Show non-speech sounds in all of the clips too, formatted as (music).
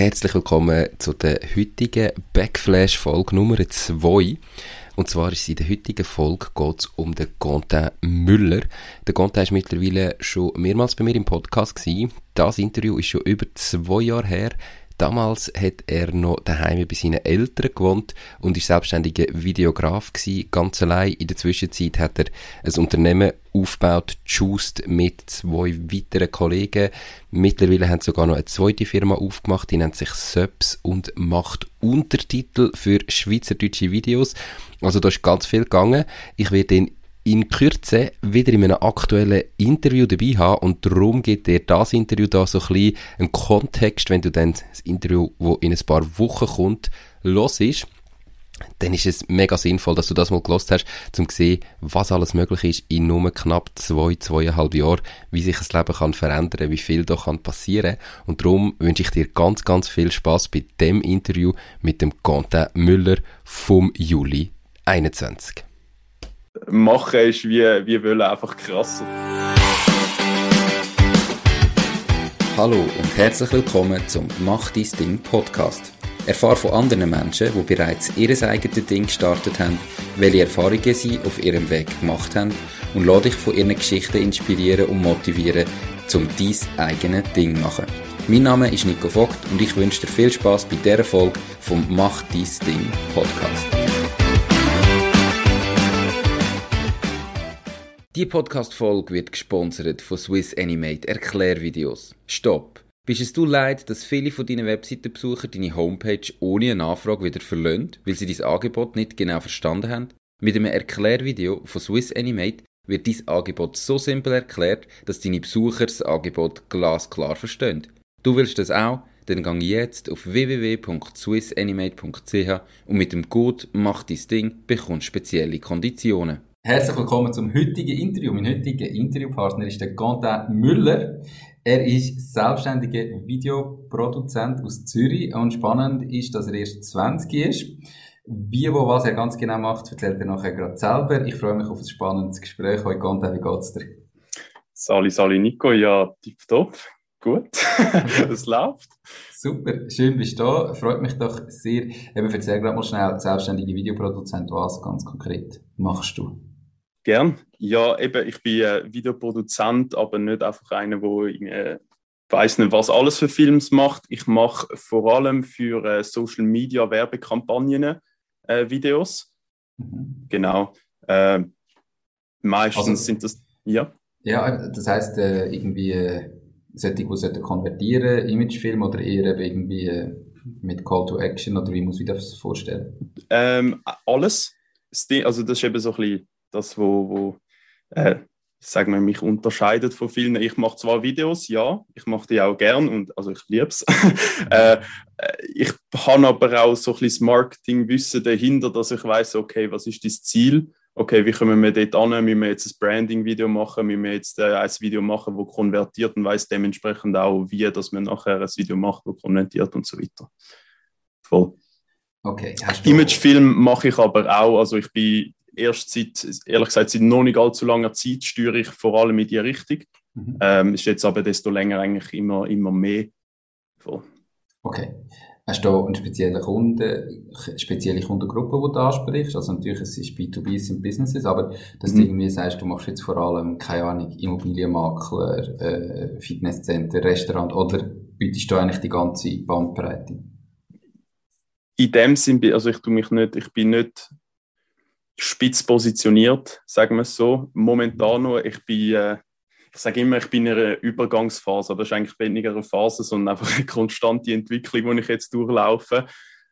herzlich willkommen zu der heutigen Backflash-Folge Nummer 2. Und zwar ist in der heutigen Folge geht's um den Quentin Müller. Der Quentin ist mittlerweile schon mehrmals bei mir im Podcast gewesen. Das Interview ist schon über zwei Jahre her. Damals hat er noch daheim bei seinen Eltern gewohnt und ist selbstständiger Videograf gewesen, ganz allein. In der Zwischenzeit hat er ein Unternehmen aufgebaut, Just mit zwei weiteren Kollegen. Mittlerweile haben sie sogar noch eine zweite Firma aufgemacht, die nennt sich Subs und macht Untertitel für schweizerdeutsche Videos. Also da ist ganz viel gegangen. Ich werde ihn in Kürze wieder in einem aktuellen Interview dabei haben. Und darum gibt dir das Interview da so ein bisschen einen Kontext, wenn du dann das Interview, wo in ein paar Wochen kommt, los ist dann ist es mega sinnvoll, dass du das mal gelost hast, um zu sehen, was alles möglich ist in nur knapp zwei, zweieinhalb Jahren, wie sich das Leben kann verändern, wie viel da kann passieren. Und darum wünsche ich dir ganz, ganz viel Spaß bei dem Interview mit dem Quentin Müller vom Juli 21 machen ist wie, wie wollen, einfach krasser. Hallo und herzlich willkommen zum Mach dein Ding Podcast. Erfahre von anderen Menschen, die bereits ihr eigenes Ding gestartet haben, welche Erfahrungen sie auf ihrem Weg gemacht haben und lade dich von ihren Geschichten inspirieren und motivieren, zum dein eigenes Ding zu machen. Mein Name ist Nico Vogt und ich wünsche dir viel Spaß bei dieser Folge vom Mach dein Ding Podcast. Die Podcast-Folge wird gesponsert von Swiss Animate Erklärvideos. Stopp! Bist es du leid, dass viele von deinen Webseitenbesucher deine Homepage ohne eine Anfrage wieder verlöhnt, weil sie dein Angebot nicht genau verstanden haben? Mit einem Erklärvideo von Swiss Animate wird dein Angebot so simpel erklärt, dass deine Besucher das Angebot glasklar verstehen. Du willst das auch? Dann gang jetzt auf www.swissanimate.ch und mit dem Code Mach dein Ding bekommst spezielle Konditionen. Herzlich willkommen zum heutigen Interview. Mein heutiger Interviewpartner ist der Quentin Müller. Er ist selbstständiger Videoproduzent aus Zürich und spannend ist, dass er erst 20 ist. Wie, wo, was er ganz genau macht, erzählt er nachher gerade selber. Ich freue mich auf ein spannendes Gespräch. Heute Quentin, wie geht's dir? Sali, Sali, Nico, ja, tipptopp. Gut, (laughs) es läuft. Super, schön bist du da. Freut mich doch sehr. Eben, erzähl gerade mal schnell, selbstständige Videoproduzent, was ganz konkret machst du? Gern. Ja, eben, ich bin äh, Videoproduzent, aber nicht einfach einer, der äh, weiß nicht, was alles für Films macht. Ich mache vor allem für äh, Social Media Werbekampagnen äh, Videos. Mhm. Genau. Äh, meistens also, sind das, ja. Ja, das heißt äh, irgendwie äh, sollte, die konvertieren, Imagefilm oder eher irgendwie äh, mit Call to Action oder wie muss ich das vorstellen? Ähm, alles. Also das ist eben so ein bisschen das, wo, wo äh, sagen wir, mich unterscheidet von vielen. Ich mache zwar Videos, ja, ich mache die auch gern und also ich liebe es. (laughs) äh, ich habe aber auch so ein bisschen Marketingwissen dahinter, dass ich weiß, okay, was ist das Ziel? Okay, wie können wir dort an? Müssen wir jetzt ein Branding-Video machen? Müssen wir jetzt äh, ein Video machen, das konvertiert und weiß dementsprechend auch, wie dass man nachher ein Video macht, das konvertiert und so weiter. Voll. Okay. Imagefilm mache ich aber auch. Also ich bin erst seit, ehrlich gesagt, seit noch nicht allzu langer Zeit steuere ich vor allem in die Richtung. Mhm. Ähm, ist jetzt aber desto länger eigentlich immer, immer mehr. Voll. Okay. Hast du eine spezielle Kunde, spezielle Kundengruppe, die du ansprichst? Also natürlich, es ist B2B, es sind Businesses, aber dass mhm. du irgendwie sagst, du machst jetzt vor allem, keine Ahnung, Immobilienmakler, äh, Fitnesscenter, Restaurant oder bietest du eigentlich die ganze Bandbreite? In dem Sinn, also ich tue mich nicht, ich bin nicht spitz positioniert, sagen wir es so. Momentan noch, ich bin, äh, ich sage immer, ich bin in einer Übergangsphase, das ist eigentlich weniger eine Phase, sondern einfach eine konstante Entwicklung, die ich jetzt durchlaufe.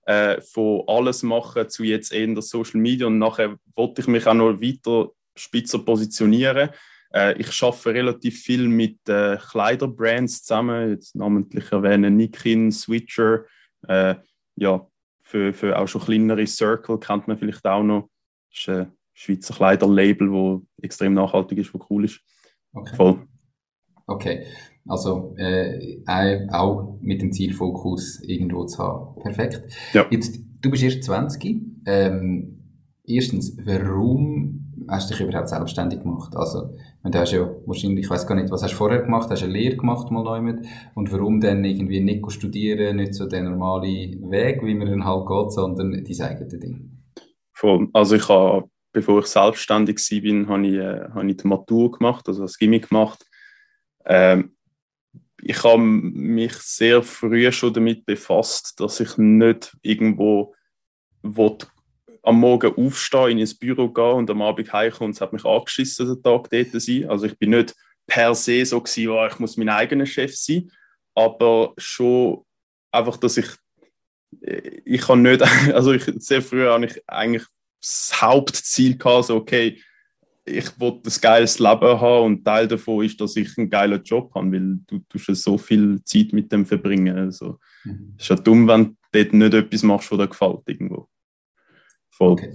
Äh, von alles machen zu jetzt eher in der Social Media und nachher wollte ich mich auch noch weiter spitzer positionieren. Äh, ich arbeite relativ viel mit äh, Kleiderbrands zusammen, jetzt namentlich erwähnen Nikin, Switcher, äh, ja, für, für auch schon kleinere Circle kennt man vielleicht auch noch das ist ein Schweizer Kleiderlabel, das extrem nachhaltig ist, das cool ist. Okay. Voll. Okay. Also äh, auch mit dem Zielfokus irgendwo zu haben. Perfekt. Ja. Jetzt, du bist erst 20. Ähm, erstens, warum hast du dich überhaupt selbstständig gemacht? Also, du hast ja wahrscheinlich, ich weiß gar nicht, was hast du vorher gemacht? Hast du eine Lehre gemacht mal neu mit? Und warum dann irgendwie nicht studieren, nicht so der normale Weg, wie man dann halt geht, sondern dein eigenes Ding? Voll. Also ich habe, bevor ich selbstständig war, habe ich, äh, habe ich die Matur gemacht, also das Gimmick gemacht. Ähm, ich habe mich sehr früh schon damit befasst, dass ich nicht irgendwo will, am Morgen aufstehen, in ins Büro gehen und am Abend heimkommen und es hat mich angeschissen, den Tag dort sein. Also ich bin nicht per se so gewesen, oh, ich muss mein eigener Chef sein, aber schon einfach, dass ich ich kann nicht, (laughs) also ich, sehr früh habe ich eigentlich das Hauptziel gehabt, so okay, ich will ein geiles Leben haben und Teil davon ist, dass ich einen geilen Job habe, weil du tust ja so viel Zeit mit dem verbringen. Also, mhm. Es ist ja dumm, wenn du dort nicht etwas machst, was dir gefällt irgendwo. Voll. Okay.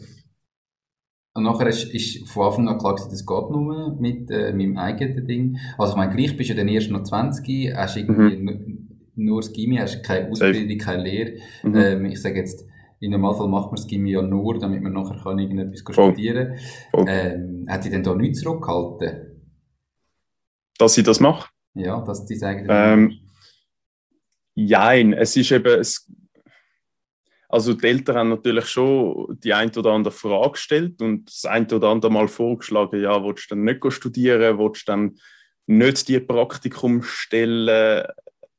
Und nachher ist, ist von Anfang an klar, das geht nur mit äh, meinem eigenen Ding. Also ich meine, gleich bist du dann erst noch 20, hast irgendwie mhm. Nur das Gimmi, hast keine Ausbildung, keine Lehre. Mhm. Ähm, ich sage jetzt, im Normalfall macht man das Gimmi ja nur, damit man nachher kann irgendetwas Voll. studieren kann. Ähm, hat dich denn da nichts zurückgehalten? Dass ich das mache? Ja, dass die sagen. Ähm, Jein, es ist eben, es, also die Eltern haben natürlich schon die ein oder andere Frage gestellt und das ein oder andere Mal vorgeschlagen, ja, willst du dann nicht studieren, willst du dann nicht die Praktikumstelle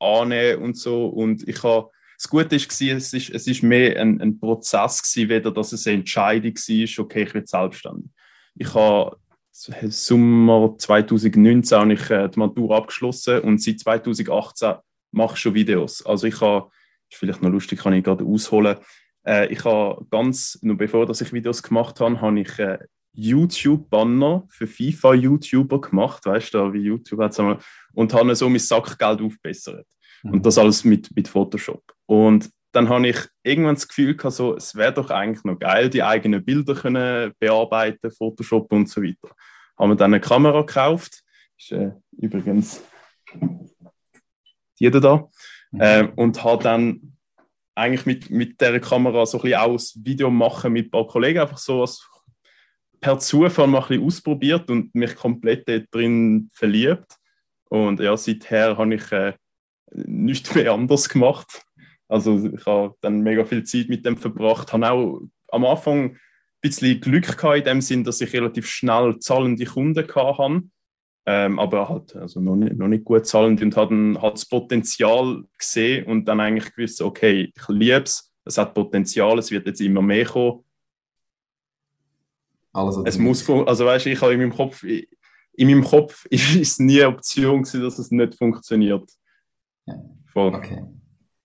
annehmen und so und ich habe das Gute ist, es ist, es ist mehr ein, ein Prozess gewesen, weder dass es eine Entscheidung war, okay, ich werde selbstständig. Ich habe Sommer 2019 habe ich äh, die Matur abgeschlossen und seit 2018 mache ich schon Videos. Also ich habe, ist vielleicht noch lustig, kann ich gerade ausholen. Äh, ich habe ganz, noch bevor dass ich Videos gemacht habe, habe ich äh, YouTube-Banner für FIFA-YouTuber gemacht, weißt du, wie YouTube hat und habe so mein Sackgeld aufbessert. Und das alles mit, mit Photoshop. Und dann habe ich irgendwann das Gefühl gehabt, so, es wäre doch eigentlich noch geil, die eigenen Bilder können bearbeiten, Photoshop und so weiter. Haben wir dann eine Kamera gekauft, ist äh, übrigens die da, äh, und habe dann eigentlich mit, mit der Kamera so ein bisschen auch das Video machen mit ein paar Kollegen, einfach so als per Zufall mal ein bisschen ausprobiert und mich komplett drin verliebt. Und ja, seither habe ich äh, nichts mehr anders gemacht. Also ich habe dann mega viel Zeit mit dem verbracht, habe auch am Anfang ein bisschen Glück gehabt in dem Sinn, dass ich relativ schnell zahlende Kunden hatte, ähm, aber halt also noch, nicht, noch nicht gut zahlend und habe halt das Potenzial gesehen und dann eigentlich gewusst, okay, ich liebe es, es hat Potenzial, es wird jetzt immer mehr kommen. Alles es muss, also weißt du, ich habe in meinem Kopf, in meinem Kopf (laughs) ist es nie eine Option gewesen, dass es nicht funktioniert. Ja. Voll. Okay.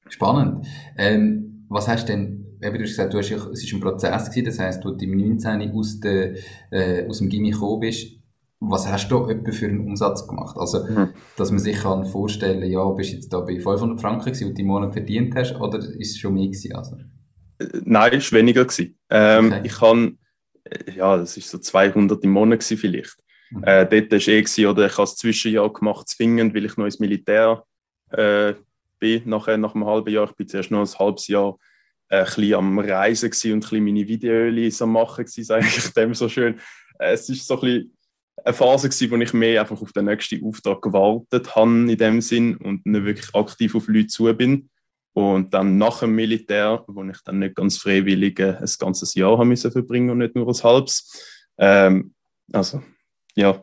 Spannend. Ähm, was hast du denn, eben, du hast gesagt, du hast, es war ein Prozess gewesen, das heisst, du im 19. aus, der, äh, aus dem Gimmi gekommen bist. Was hast du da für einen Umsatz gemacht? Also, mhm. dass man sich kann vorstellen, ja, bist du jetzt da bei 500 Franken gewesen, die du im Monat verdient hast, oder ist es schon mehr gewesen? Also? Äh, nein, es war weniger. Gewesen. Ähm, okay. Ich kann, äh, ja, das ist so 200 im Monat gewesen vielleicht. Mhm. Äh, dort war es eh, gewesen, oder ich habe es Zwischenjahr gemacht, zwingend, weil ich noch ins Militär äh, bin, nachher, nach einem halben Jahr. Ich bin zuerst noch ein halbes Jahr äh, ein am Reisen und ein bisschen meine Videos am Machen (laughs) sage ich dem so schön. Äh, es ist so ein bisschen eine Phase gewesen, wo ich mehr einfach auf den nächsten Auftrag gewartet habe in dem Sinn und nicht wirklich aktiv auf Leute zu bin. Und dann nach dem Militär, wo ich dann nicht ganz freiwillig äh, ein ganzes Jahr haben müssen verbringen und nicht nur ein halbes. Ähm, also, ja,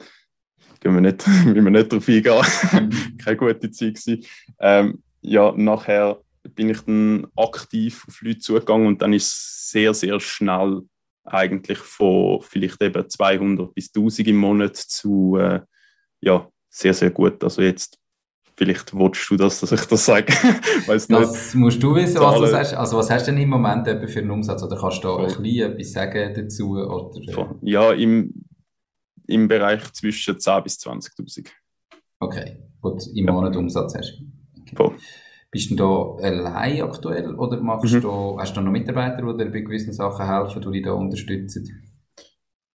gehen wir nicht, (laughs) wir nicht darauf eingehen. (laughs) Keine gute Zeit gewesen. Ähm, ja, nachher bin ich dann aktiv auf Leute zugegangen und dann ist es sehr, sehr schnell eigentlich von vielleicht eben 200 bis 1000 im Monat zu, äh, ja, sehr, sehr gut. Also jetzt, vielleicht willst du das, dass ich das sage. (laughs) Das nicht. musst du wissen, was du sagst. Also was hast du denn im Moment für einen Umsatz? Oder kannst du da ein bisschen etwas sagen dazu? Oder? Ja, im, im Bereich zwischen 10 bis 20'000. Okay, gut, im. Monat Umsatz hast du. Okay. Bist du da allein aktuell oder machst mhm. du, hast du noch Mitarbeiter, die dir bei gewissen Sachen helfen, die dich da unterstützen?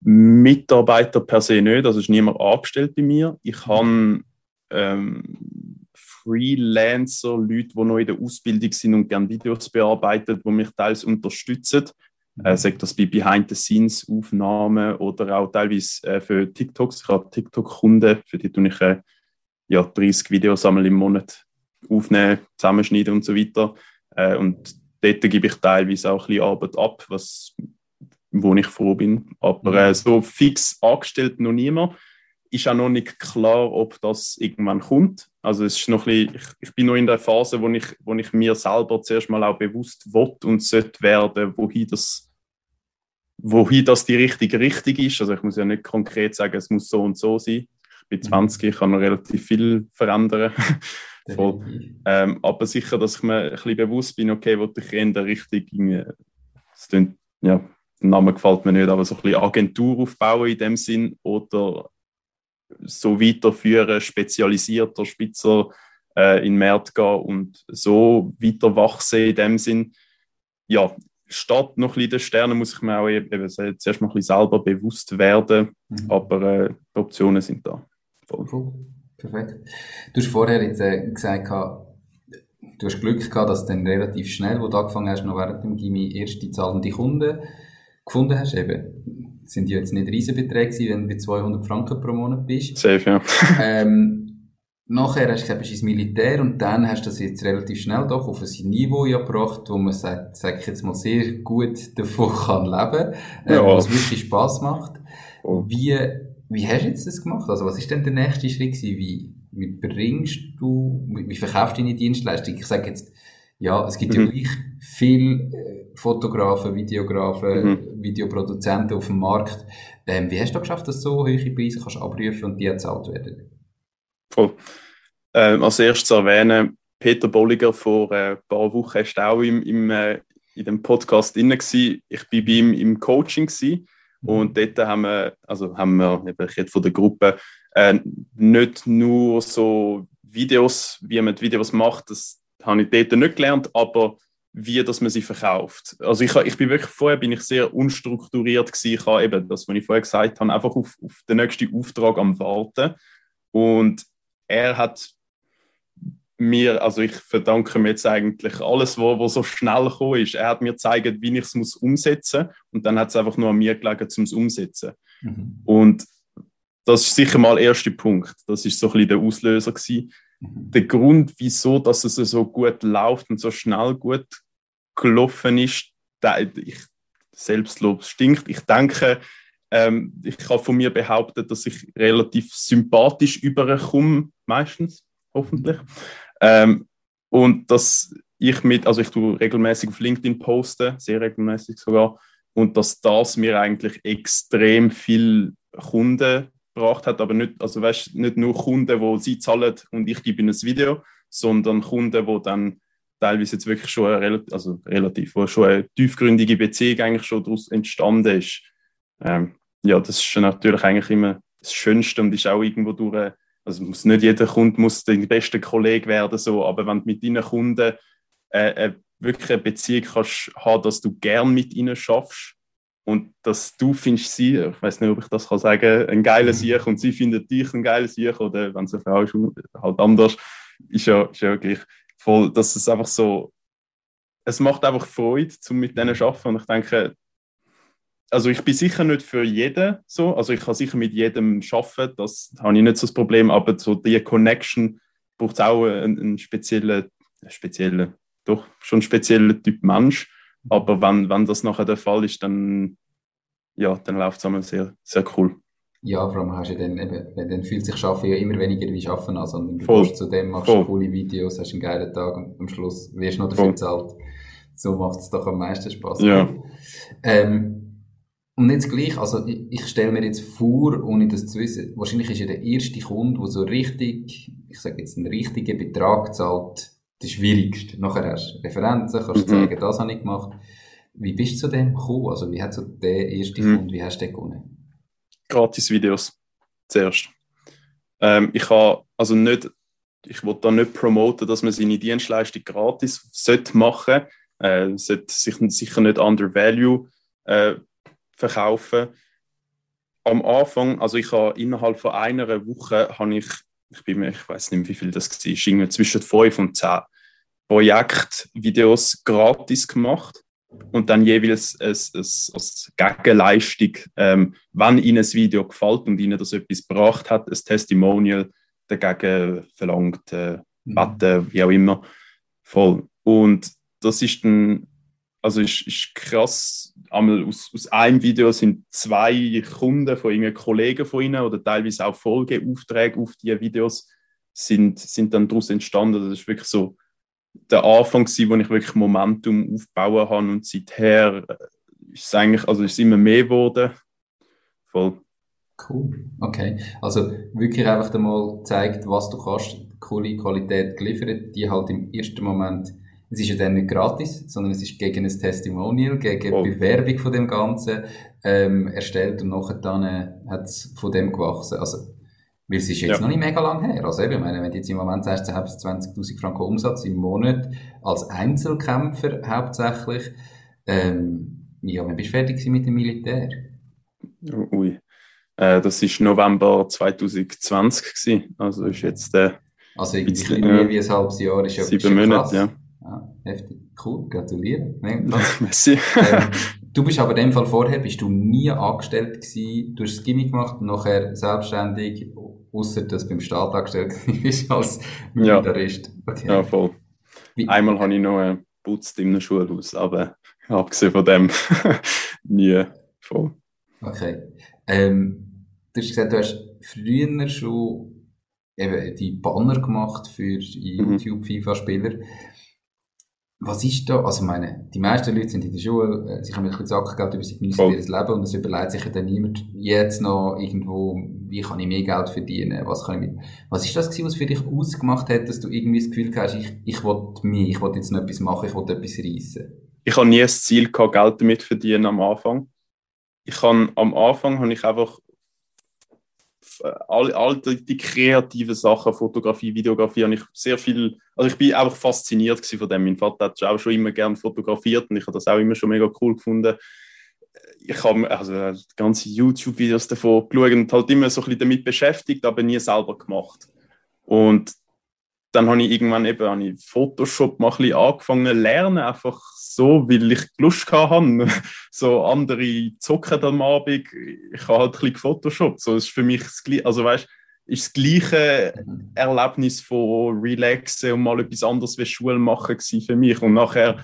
Mitarbeiter per se nicht, also ist niemand angestellt bei mir. Ich habe ähm, Freelancer, Leute, die noch in der Ausbildung sind und gerne Videos bearbeiten, die mich teils unterstützen. Mhm. Äh, sagt das bei Behind-the-Scenes-Aufnahmen oder auch teilweise äh, für TikToks. Ich habe TikTok-Kunden, für die tue ich äh, ja, 30 Videos einmal im Monat aufnehmen, zusammenschneiden und so weiter. Äh, und dort gebe ich teilweise auch ein bisschen Arbeit ab, was, wo ich froh bin. Aber mhm. äh, so fix angestellt noch niemand. Ist auch noch nicht klar, ob das irgendwann kommt. Also es ist noch ein bisschen, ich, ich bin noch in der Phase, wo ich, wo ich mir selber zuerst mal auch bewusst will und sollte werden, wohin das, wohin das die richtige Richtung ist. Also ich muss ja nicht konkret sagen, es muss so und so sein. Ich bin 20, mhm. ich kann noch relativ viel verändern. (laughs) Ähm, aber sicher, dass ich mir ein bisschen bewusst bin, okay, wo ich in der Richtung, klingt, ja, der Name gefällt mir nicht, aber so ein bisschen Agentur aufbauen in dem Sinn oder so weiterführen, spezialisierter, spitzer äh, in den Markt gehen und so weiter wachsen in dem Sinn. Ja, statt noch ein bisschen den Sternen muss ich mir auch eben zuerst mal ein bisschen selber bewusst werden, mhm. aber äh, die Optionen sind da. Voll. Cool. Perfekt. Du hast vorher jetzt äh, gesagt, du hast Glück gehabt, dass du dann relativ schnell, wo du angefangen hast, noch während dem Gimmi erste zahlende Kunden gefunden hast. Eben, sind ja jetzt nicht Riesenbeträge wenn du bei 200 Franken pro Monat bist. Safe, ja. (laughs) ähm, nachher hast du gesagt, bist du ins Militär und dann hast du das jetzt relativ schnell doch auf ein Niveau gebracht, wo man sagt, sag ich jetzt mal, sehr gut (laughs) davon kann leben, äh, ja. was wirklich Spaß macht. Oh. Wie wie hast du jetzt das gemacht? Also, was ist denn der nächste Schritt gewesen? Wie, wie bringst du, wie, wie verkaufst du deine Dienstleistung? Ich sage jetzt, ja, es gibt mhm. ja gleich viele äh, Fotografen, Videografen, mhm. Videoproduzenten auf dem Markt. Ähm, wie hast du geschafft, dass du so hohe Preise kannst abrufen und die gezahlt werden? Voll. Ähm, als erstes erwähnen, Peter Bolliger vor äh, ein paar Wochen war auch im, im, äh, in dem Podcast drin. Ich war bei ihm im Coaching. Gewesen. Und dort haben wir, also haben wir, ich rede von der Gruppe, äh, nicht nur so Videos, wie man die Videos macht, das habe ich dort nicht gelernt, aber wie dass man sie verkauft. Also ich, ich bin wirklich, vorher bin ich sehr unstrukturiert gewesen. Ich habe eben das, was ich vorher gesagt habe, einfach auf, auf den nächsten Auftrag am Warten. Und er hat mir, also ich verdanke mir jetzt eigentlich alles, was wo so schnell gekommen ist. Er hat mir gezeigt, wie ich es umsetzen muss und dann hat es einfach nur an mir gelegen, um es umsetzen. Mhm. Und das ist sicher mal der erste Punkt. Das ist so ein bisschen der Auslöser gewesen. Mhm. Der Grund, wieso dass es so gut läuft und so schnell gut gelaufen ist, der, ich, Selbstlob stinkt. Ich denke, ähm, ich kann von mir behaupten, dass ich relativ sympathisch überkomme, meistens, hoffentlich. Ähm, und dass ich mit, also ich tue regelmäßig auf LinkedIn posten, sehr regelmäßig sogar, und dass das mir eigentlich extrem viel Kunden gebracht hat, aber nicht, also weißt, nicht nur Kunden, wo sie zahlen und ich gebe ihnen ein Video, sondern Kunden, wo dann teilweise jetzt wirklich schon eine, also relativ, wo schon eine tiefgründige Beziehung eigentlich schon daraus entstanden ist. Ähm, ja, das ist natürlich eigentlich immer das Schönste und ist auch irgendwo durch also muss nicht jeder Kunde muss dein bester Kollege werden, so, aber wenn du mit deinen Kunden äh, äh, wirklich eine Beziehung kannst haben, dass du gern mit ihnen schaffst und dass du findest sie, ich weiß nicht, ob ich das kann sagen, ein geiler mhm. Sieg und sie findet dich ein geiler Sieg oder wenn es eine Frau ist, halt anders, ist ja, ist ja wirklich voll, dass es einfach so, es macht einfach Freude, um mit denen zu arbeiten. Und ich denke, also ich bin sicher nicht für jeden so, also ich kann sicher mit jedem arbeiten, das habe ich nicht so das Problem, aber so die Connection braucht auch einen, einen speziellen, speziellen, doch schon einen speziellen Typ Mensch, aber wenn, wenn das nachher der Fall ist, dann, ja, dann läuft es einmal sehr, sehr cool. Ja, vor allem hast du dann eben, dann fühlt sich Schaffen ja immer weniger wie Schaffen an, sondern du Voll. zu dem, machst Voll. coole Videos, hast einen geilen Tag und am Schluss wirst du noch dafür bezahlt. So macht es doch am meisten Spaß. Ja. Ähm, und jetzt gleich, also ich, ich stelle mir jetzt vor, ohne das zu wissen, wahrscheinlich ist ja der erste Kunde, der so richtig, ich sage jetzt einen richtigen Betrag zahlt, der schwierigste. Nachher hast du Referenzen, kannst du mhm. sagen, das habe ich gemacht. Wie bist du zu dem gekommen? Also wie hat so der erste mhm. Kunde, wie hast du den gewonnen? Gratis Videos, zuerst. Ähm, ich habe also nicht, ich wollte da nicht promoten, dass man seine Dienstleistung gratis sollte machen sollte. Äh, sollte sich sicher nicht under value äh, verkaufen. Am Anfang, also ich habe innerhalb von einer Woche, habe ich, ich bin mir, ich weiß nicht, wie viel das war, irgendwie zwischen fünf und zehn Projektvideos gratis gemacht. und dann jeweils als, als, als Gegenleistung, ähm, wenn ihnen das Video gefällt und ihnen das etwas gebracht hat, ein Testimonial dagegen verlangt, äh, mhm. Wetten, wie auch immer. Voll. Und das ist dann, also ist, ist krass, einmal aus, aus einem Video sind zwei Kunden von ihnen, Kollegen von ihnen oder teilweise auch Folgeaufträge auf diese Videos sind, sind dann daraus entstanden. Das ist wirklich so der Anfang, gewesen, wo ich wirklich Momentum aufbauen habe und seither äh, ist es eigentlich, also ist immer mehr geworden. Voll. Cool, okay. Also wirklich einfach einmal zeigt, was du kannst, coole Qualität geliefert, die halt im ersten Moment, es ist ja dann nicht gratis, sondern es ist gegen ein Testimonial, gegen oh. Bewerbung von dem Ganzen ähm, erstellt und nachher dann äh, hat es von dem gewachsen. Also weil es ist jetzt ja. noch nicht mega lang her. Also eben, meine, wenn du jetzt im Moment sagst, du hast 20.000 Franken Umsatz im Monat als Einzelkämpfer hauptsächlich, ähm, ja, wann bist du fertig mit dem Militär? Ui, äh, das war November 2020 gewesen. Also ist jetzt äh, Also irgendwie bisschen, mehr wie ein halbes Jahr ist ja Sieben Monate, ja. ja. Heftig. Cool, gratuliere. (laughs) Merci. ähm, Du bist aber in dem Fall vorher, bist du nie angestellt gewesen, du hast das Gimmick gemacht und nachher selbstständig, außer dass du beim Staat angestellt (laughs) bist als Militarist. Ja, okay. ja voll. Wie? Einmal habe ich noch äh, geputzt in einem Schulhaus, aber abgesehen von dem (laughs) nie voll. Okay. Ähm, du hast gesagt, du hast früher schon eben die Banner gemacht für mhm. Was ist da, also meine, die meisten Leute sind in der Schule, äh, sie haben ein bisschen Sackgeld über sich genießen ihr Leben und es überlegt sich ja dann niemand jetzt noch irgendwo, wie kann ich mehr Geld verdienen, was kann ich mit, was ist das gewesen, was für dich ausgemacht hat, dass du irgendwie das Gefühl hast, ich, ich will mehr, ich will jetzt noch etwas machen, ich will etwas reissen? Ich habe nie das Ziel gehabt, Geld damit verdienen am Anfang. Ich habe, am Anfang habe ich einfach all, all die, die, kreativen Sachen, Fotografie, Videografie, habe ich sehr viel, also ich bin einfach fasziniert von dem. Mein Vater hat auch schon immer gern fotografiert und ich habe das auch immer schon mega cool gefunden. Ich habe also ganze YouTube-Videos davon geschaut und halt immer so ein bisschen damit beschäftigt, aber nie selber gemacht. Und dann habe ich irgendwann eben ich Photoshop mal ein bisschen angefangen lernen, einfach so, weil ich Lust hatte. (laughs) so andere zocken am Abend, ich habe halt ein bisschen Photoshop. So ist für mich das Gleiche, also weißt, ist das gleiche Erlebnis von relaxen und mal etwas anderes wie Schule machen für mich. Und nachher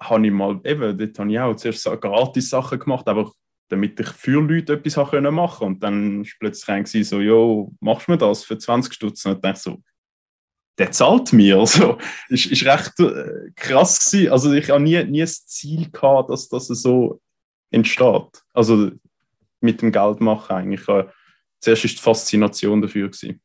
habe ich mal, eben, dort habe ich auch zuerst so gratis Sachen gemacht, aber damit ich für Leute etwas machen konnte. Und dann war plötzlich so, jo, machst du mir das für 20 Stutz? Und ich dachte so, der zahlt mir. (laughs) Also, ist, ist recht äh, krass gewesen. Also, ich habe nie, nie das Ziel gehabt, dass das so entsteht. Also, mit dem Geld machen eigentlich. Äh, zuerst ist die Faszination dafür gewesen.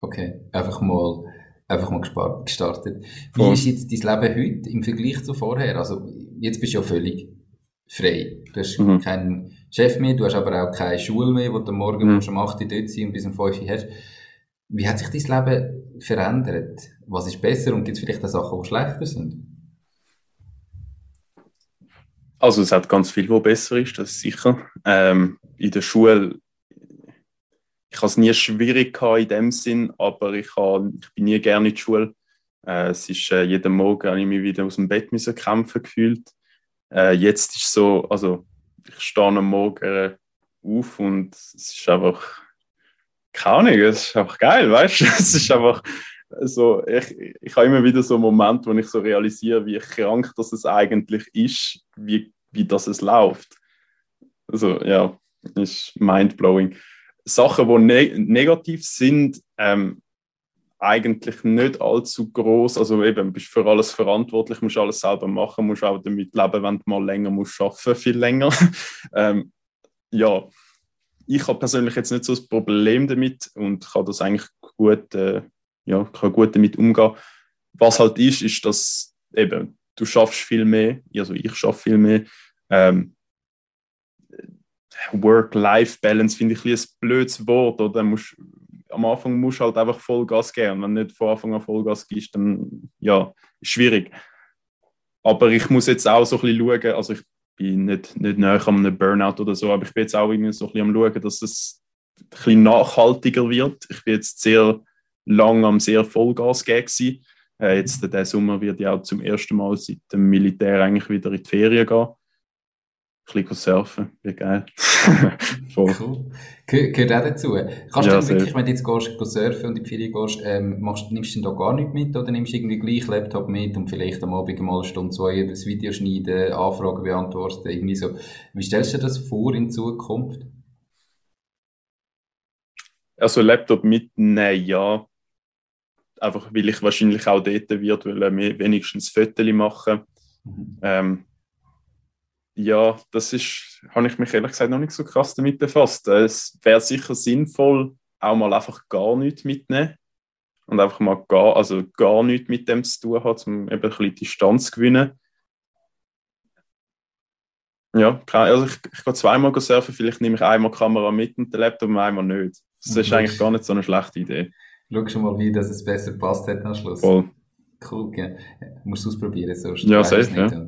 Okay, einfach mal, einfach mal gestartet. Wie Voll. ist jetzt dein Leben heute im Vergleich zu vorher? Also, jetzt bist du ja völlig frei. Du hast mhm. keinen Chef mehr, du hast aber auch keine Schule mehr, wo du morgen mhm. um 8 Uhr dort sein und bis um 5 Uhr hast. Wie hat sich dein Leben verändert? Was ist besser und gibt es vielleicht auch Sachen, die schlechter sind? Also es hat ganz viel, was besser ist, das ist sicher. Ähm, in der Schule, ich habe es nie schwierig in dem Sinn, aber ich, habe, ich bin nie gerne in der Schule. Äh, es ist äh, jeden Morgen habe ich mich wieder aus dem Bett müssen kämpfen gefühlt. Äh, jetzt ist so, also ich stehe am Morgen auf und es ist einfach keine es ist einfach geil, weißt du? (laughs) Es ist einfach so, ich, ich habe immer wieder so einen Moment, wo ich so realisiere, wie krank das es eigentlich ist, wie, wie das es läuft. Also ja, ist mindblowing. Sachen, die ne negativ sind, ähm, eigentlich nicht allzu groß. Also eben, bist für alles verantwortlich, musst alles selber machen, musst auch damit leben, wenn du mal länger musst arbeiten, viel länger. (laughs) ähm, ja, ich habe persönlich jetzt nicht so das Problem damit und kann das eigentlich gut, äh, ja, kann gut damit umgehen. Was halt ist, ist, dass eben, du schaffst viel mehr, also ich schaffe viel mehr. Ähm, Work-Life-Balance finde ich ein, blödes Wort. Oder musst, am Anfang musst du halt einfach Vollgas geben. wenn du nicht von Anfang an Vollgas gibst, dann ja, ist schwierig. Aber ich muss jetzt auch so ein bisschen schauen, also ich bin nicht, nicht näher an einem Burnout oder so, aber ich bin jetzt auch irgendwie so ein bisschen am schauen, dass es ein bisschen nachhaltiger wird. Ich bin jetzt sehr lang am sehr Vollgas geben Äh, jetzt diesen Sommer wird ich auch zum ersten Mal seit dem Militär eigentlich wieder in die Ferien gehen. Bisschen surfen, wie geil. (laughs) Cool. Ge gehört auch dazu. Kannst ja, du wirklich, wenn du jetzt gehst, surfen und in die Ferien gehst, ähm, machst, nimmst du denn da gar nichts mit oder nimmst du irgendwie gleich Laptop mit und vielleicht am Abend mal eine Stunde, zwei das Video schneiden, Anfragen beantworten, irgendwie so. Wie stellst du dir das vor in Zukunft? Also Laptop mitnehmen, ja. Einfach weil ich wahrscheinlich auch dort wird, weil wir wenigstens Fotos machen. Mhm. Ähm, ja, das ist, habe ich mich ehrlich gesagt noch nicht so krass damit befasst. Es wäre sicher sinnvoll, auch mal einfach gar nichts mitnehmen und einfach mal gar, also gar nichts mit dem zu tun haben, um eben ein bisschen Distanz zu gewinnen. Ja, also ich, ich gehe zweimal surfen, vielleicht nehme ich einmal die Kamera mit und den Laptop und einmal nicht. Das ist eigentlich gar nicht so eine schlechte Idee. Schau schon mal, wie dass es besser passt hat am Schluss. Voll. Cool, ja. Musst du ausprobieren, sonst ja, safe, ja.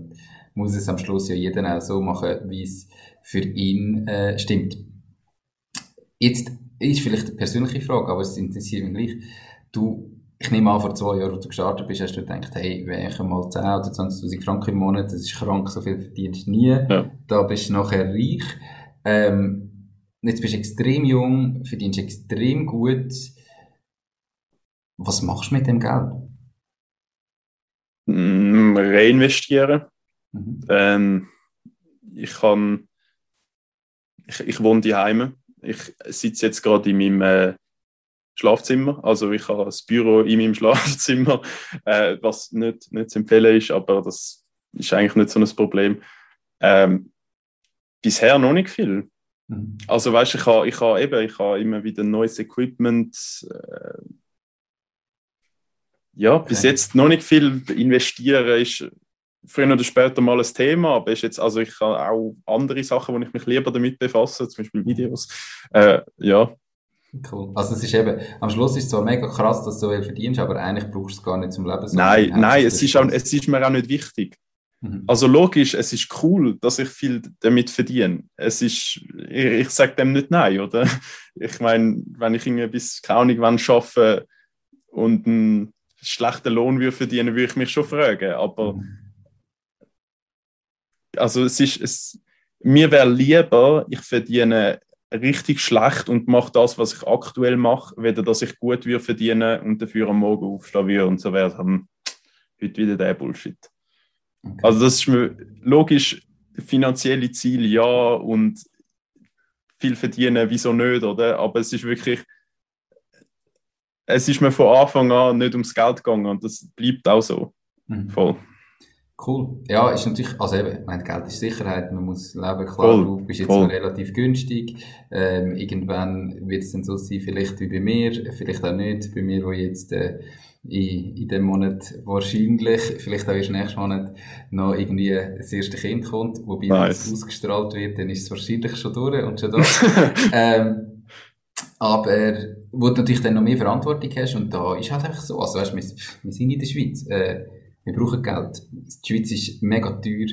Muss es am Schluss ja jeder auch so machen, wie es für ihn äh, stimmt. Jetzt ist vielleicht eine persönliche Frage, aber es interessiert mich gleich. Du, ich nehme an, vor zwei Jahren, als du gestartet bist, hast du gedacht, hey, wenn ich mal 10 oder 20.000 Franken im Monat, das ist krank, so viel verdienst du nie. Ja. Da bist du nachher reich. Ähm, jetzt bist du extrem jung, verdienst extrem gut. Was machst du mit dem Geld? Mm, reinvestieren. Mhm. Ähm, ich kann, ich, ich wohne daheim. Ich sitze jetzt gerade in meinem äh, Schlafzimmer. Also ich habe das Büro in meinem (laughs) Schlafzimmer, äh, was nicht, nicht zu empfehlen ist, aber das ist eigentlich nicht so ein Problem. Ähm, bisher noch nicht viel. Mhm. Also weißt du, ich habe ich ha eben, ich habe immer wieder neues Equipment. Äh, ja, okay. bis jetzt noch nicht viel investieren ist früher oder später mal ein Thema, aber ist jetzt, also ich habe auch andere Sachen, wo ich mich lieber damit befasse, zum Beispiel Videos. Äh, ja. Cool. Also es ist eben, am Schluss ist es zwar mega krass, dass du so viel verdienst, aber eigentlich brauchst du es gar nicht zum Leben. Nein, nein, es ist, auch, es ist mir auch nicht wichtig. Mhm. Also logisch, es ist cool, dass ich viel damit verdiene. Es ist, ich, ich sage dem nicht nein, oder? (laughs) Ich meine, wenn ich irgendwie bis keine Ahnung wann arbeite und einen schlechten Lohn würde verdienen, würde ich mich schon fragen. Aber mhm. Also es ist, es, mir wäre lieber, ich verdiene richtig schlecht und mache das, was ich aktuell mache, weder dass ich gut würde verdienen und dafür am Morgen aufstehen würde und so wäre dann heute wieder der Bullshit. Okay. Also das ist mir logisch, finanzielle Ziele ja und viel verdienen, wieso nicht, oder? Aber es ist wirklich, es ist mir von Anfang an nicht ums Geld gegangen und das bleibt auch so. Mhm. Voll. Cool. Ja, ist natürlich, also eben, mein Geld ist Sicherheit, man muss leben, klar, voll, du bist jetzt voll. noch relativ günstig. Ähm, irgendwann wird es dann so sein, vielleicht wie bei mir, vielleicht auch nicht. Bei mir, wo jetzt äh, in, in dem Monat wahrscheinlich, vielleicht auch erst nächsten Monat, noch irgendwie das erste Kind kommt, wobei nice. es ausgestrahlt wird, dann ist es wahrscheinlich schon durch und schon da. (laughs) ähm, aber wo du natürlich dann noch mehr Verantwortung hast und da ist halt einfach so, also weißt, wir, wir sind in der Schweiz, äh, wir brauchen Geld. Die Schweiz ist mega teuer.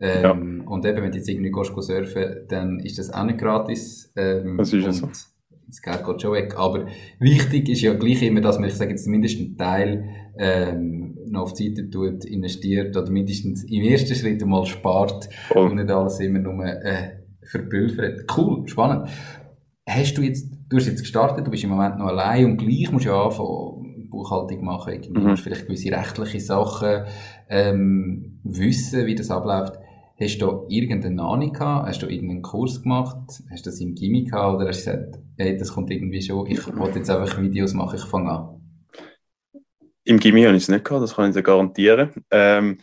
Ähm, ja. Und eben, wenn du jetzt irgendwie gehst, surfen dann ist das auch nicht gratis. Ähm, das ist ja so das Geld geht schon weg. Aber wichtig ist ja gleich immer, dass man, ich sage jetzt zumindest einen Teil ähm, noch auf die Seite tut, investiert oder mindestens im ersten Schritt einmal spart oh. und nicht alles immer nur äh, verpulvert. Cool, spannend. Hast du jetzt, du hast jetzt gestartet, du bist im Moment noch allein und gleich musst du ja anfangen, Buchhaltung machen, irgendwie mhm. musst vielleicht gewisse rechtliche Sachen ähm, wissen, wie das abläuft. Hast du irgendeine Ahnung gehabt? Hast du irgendeinen Kurs gemacht? Hast du das im Gimmick gehabt? Oder hast du gesagt, hey, das kommt irgendwie schon, ich wollte jetzt einfach Videos machen, ich fange an? Im Gimmick habe ich es nicht gehabt, das kann ich dir garantieren. Ähm,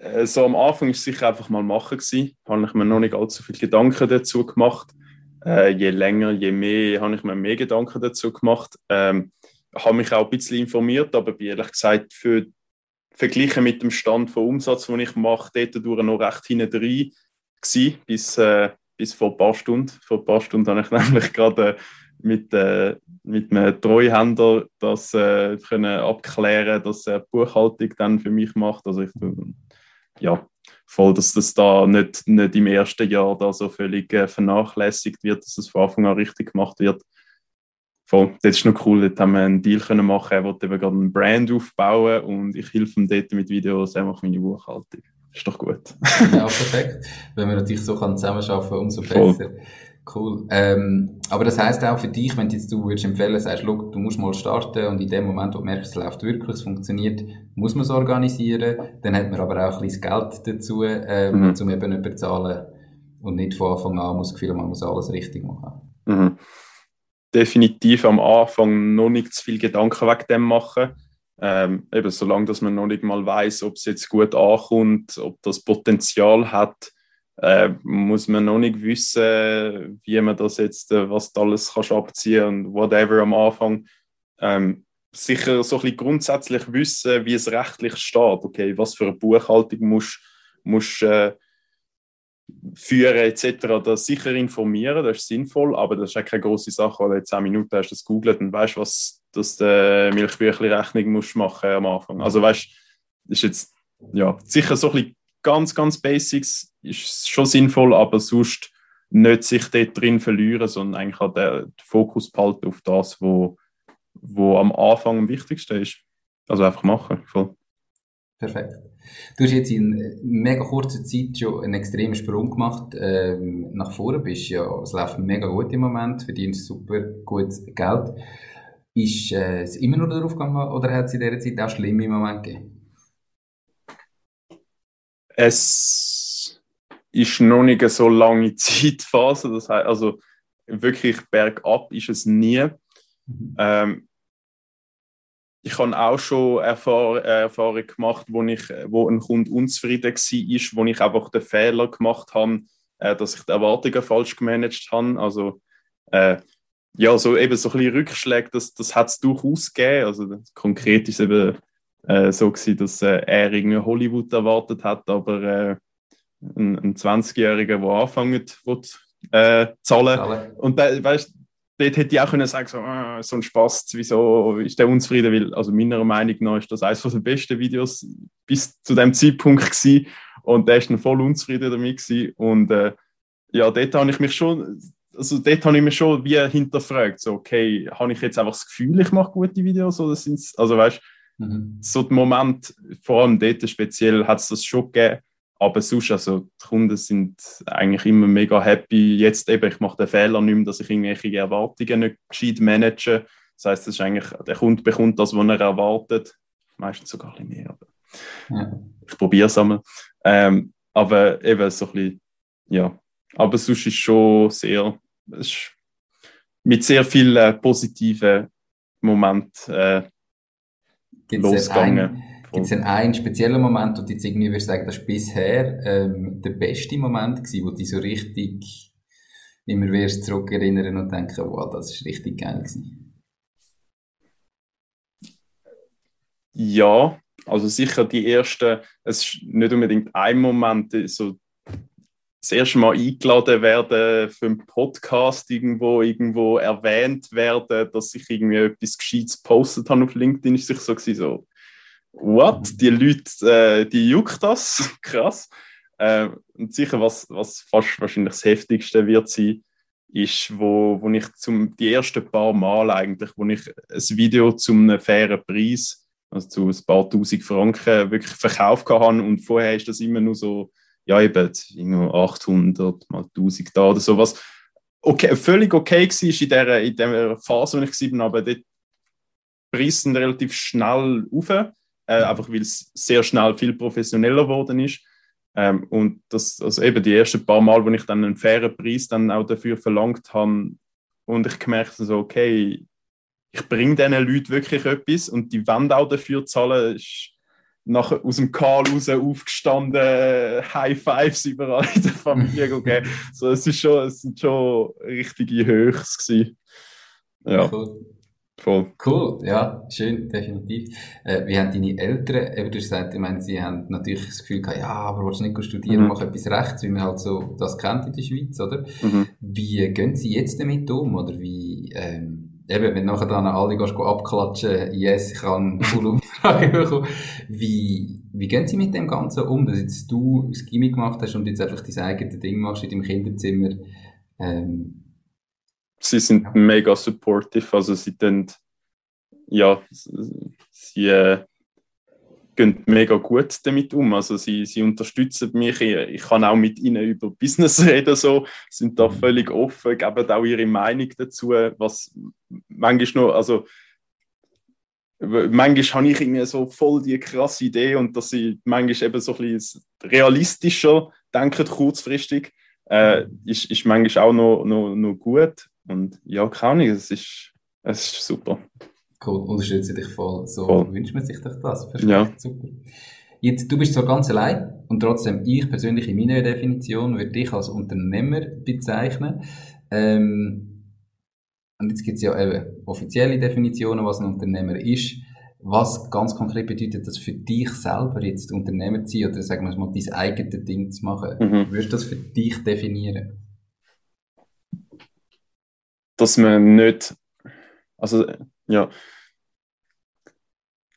äh, so am Anfang war es sicher einfach mal machen gewesen. Habe ich mir noch nicht allzu viele Gedanken dazu gemacht. Äh, je länger, je mehr habe ich mir mehr Gedanken dazu gemacht. Ähm, habe mich auch ein bisschen informiert, aber bin ehrlich gesagt für verglichen mit dem Stand von Umsatz, den ich mache, dort durch noch recht hinten drin gewesen, bis, äh, bis vor ein paar Stunden. Vor ein paar Stunden habe ich (laughs) nämlich gerade mit, äh, mit einem Treuhänder das äh, können abklären, dass er Buchhaltung dann für mich macht. Also ich ja, voll, dass das da nicht, nicht im ersten Jahr da so völlig äh, vernachlässigt wird, dass es von Anfang an richtig gemacht wird. Voll, das ist noch cool, dort haben wir einen Deal können machen, er wollte eben gerade einen Brand aufbauen und ich helfe ihm dort mit Videos, er macht meine Buchhaltung. Ist doch gut. ja, perfekt. Wenn wir natürlich so kann zusammenarbeiten umso voll. besser. Cool. Ähm, aber das heisst auch für dich, wenn jetzt du würdest empfehlen, sagst, look, du musst mal starten und in dem Moment, wo du merkst, es läuft wirklich, es funktioniert, muss man es organisieren. Dann hat man aber auch ein bisschen Geld dazu, ähm, mhm. um eben nicht bezahlen und nicht von Anfang an muss das Gefühl, man muss alles richtig machen. Mhm. Definitiv am Anfang noch nicht zu viel Gedanken wegen dem machen. Ähm, eben, solange dass man noch nicht mal weiß, ob es jetzt gut ankommt, ob das Potenzial hat, äh, muss man noch nicht wissen, wie man das jetzt, äh, was du alles kannst abziehen und whatever am Anfang. Ähm, sicher so ein bisschen grundsätzlich wissen, wie es rechtlich steht. Okay, was für eine Buchhaltung musst du äh, führen etc. Das sicher informieren, das ist sinnvoll, aber das ist auch keine große Sache, weil du jetzt 10 Minuten hast das googelt und weißt, was das der Milchbüchli-Rechnung musst machen am Anfang. Also weißt, ist jetzt ja sicher so ein bisschen ganz, ganz Basics ist schon sinnvoll, aber sonst nicht sich dort drin verlieren, sondern eigentlich auch den Fokus behalten auf das, wo, wo am Anfang am wichtigsten ist. Also einfach machen. Voll. Perfekt. Du hast jetzt in mega kurzer Zeit schon einen extremen Sprung gemacht. Ähm, nach vorne bist ja, es läuft mega gut im Moment, verdienst super gutes Geld. Ist äh, es immer nur darauf gegangen oder hat es in dieser Zeit auch schlimme Momente gegeben? Es ist noch nicht eine so lange (laughs) Zeitphase. Das heißt, also wirklich bergab ist es nie. Mhm. Ähm, ich habe auch schon Erfahr Erfahrungen gemacht, wo, ich, wo ein Kunde unzufrieden war, wo ich einfach den Fehler gemacht habe, äh, dass ich die Erwartungen falsch gemanagt habe. Also, äh, ja, so eben so ein bisschen Rückschläge, das, das hat es durchaus gegeben. Also, konkret ist es eben äh, so gewesen, dass äh, er irgendwie Hollywood erwartet hat, aber äh, ein, ein 20-Jähriger, der anfängt, will, äh, zahlen. zahlen. Und da, weißt, dort hätte ich auch können sagen so, ah, so ein Spaß, wieso ist der unzufrieden? Weil, also meiner Meinung nach ist das eines der besten Videos bis zu dem Zeitpunkt gewesen. und der ist dann voll unzufrieden damit gewesen. und äh, ja, dort habe ich mich schon also dort habe ich mich schon wie hinterfragt, so, okay, habe ich jetzt einfach das Gefühl, ich mache gute Videos oder sind also weißt Mhm. So der Moment, vor allem dort speziell, hat es das schon gegeben. Aber sonst, also die Kunden sind eigentlich immer mega happy. Jetzt eben, ich mache den Fehler nicht mehr, dass ich irgendwelche Erwartungen nicht gescheit manage. Das heißt, das ist eigentlich, der Kunde bekommt das, was er erwartet. Meistens sogar ein bisschen mehr. Aber ja. Ich probiere es einmal. Ähm, aber eben so ein bisschen, ja. Aber sonst ist schon sehr, ist mit sehr vielen positiven Momenten äh, losgegangen. Gibt es denn einen speziellen Moment, wo du jetzt irgendwie würdest sagen, das war bisher ähm, der beste Moment gewesen, wo du dich so richtig immer wirst zurückerinnern und denken, wow, das ist richtig geil gewesen? Ja, also sicher die ersten, es ist nicht unbedingt ein Moment, so das erste Mal eingeladen werden für einen Podcast irgendwo, irgendwo erwähnt werden, dass ich irgendwie etwas Gescheites postet habe auf LinkedIn, ist sich so so, what? Die Leute, äh, die juckt das, (laughs) krass. Äh, und sicher, was, was fast wahrscheinlich das Heftigste wird sein, ist, wo, wo ich zum, die ersten paar Mal eigentlich, wo ich ein Video zum einem fairen Preis, also zu ein paar tausend Franken, wirklich verkauft habe und vorher ist das immer nur so ja, eben 800 mal 1000 da oder sowas. Okay, völlig okay war in der, in der Phase, wo ich war, aber dort Preise sind relativ schnell auf, äh, einfach weil es sehr schnell viel professioneller geworden ist. Ähm, und das, also eben die ersten paar Mal, wo ich dann einen fairen Preis dann auch dafür verlangt habe und ich gemerkt habe, so, okay, ich bringe diesen Leuten wirklich etwas und die wollen auch dafür zahlen, ist, nachher aus dem Karl raus aufgestanden, High Fives überall in der Familie (laughs) gegeben. so, es, ist schon, es sind schon richtige Höchst gewesen. Ja. Cool. Voll. Cool, ja, schön, definitiv. Äh, wie haben deine Eltern, eben du hast gesagt, ich meine, sie haben natürlich das Gefühl gehabt, ja, aber willst du nicht studieren, mhm. mach etwas rechts, wie man halt so das kennt in der Schweiz, oder? Mhm. Wie gehen sie jetzt damit um, oder wie, ähm, eben, wenn nachher dann alle gehst, abklatschen, yes, ich kann (laughs) cool Umfrage bekommen. Wie, wie gehen sie mit dem Ganzen um, dass jetzt du das Gimmick gemacht hast und jetzt einfach dein eigenes Ding machst in deinem Kinderzimmer? Ähm, sie sind mega supportive, also sie dann, ja, sie äh, gehen mega gut damit um, also sie, sie unterstützen mich, ich, ich kann auch mit ihnen über Business (laughs) reden, so, sind da völlig offen, geben auch ihre Meinung dazu, was manchmal noch, also manchmal habe ich irgendwie so voll die krasse Idee und dass sie manchmal eben so ein bisschen realistischer denken, kurzfristig, äh, ist, ist manchmal auch noch, noch, noch gut. Und ja, keine Ahnung, es ist, es ist super. Cool, unterstütze dich voll. So Voll. wünscht man sich doch das. Perfekt, Ja. super. Jetzt, du bist zwar ganz allein und trotzdem, ich persönlich in meiner Definition würde dich als Unternehmer bezeichnen. Ähm, und jetzt gibt es ja eben offizielle Definitionen, was ein Unternehmer ist. Was ganz konkret bedeutet das für dich selber, jetzt Unternehmer zu sein oder sagen wir mal, dein eigenes Ding zu machen? Mhm. Würdest du das für dich definieren? Dass man nicht, also ja,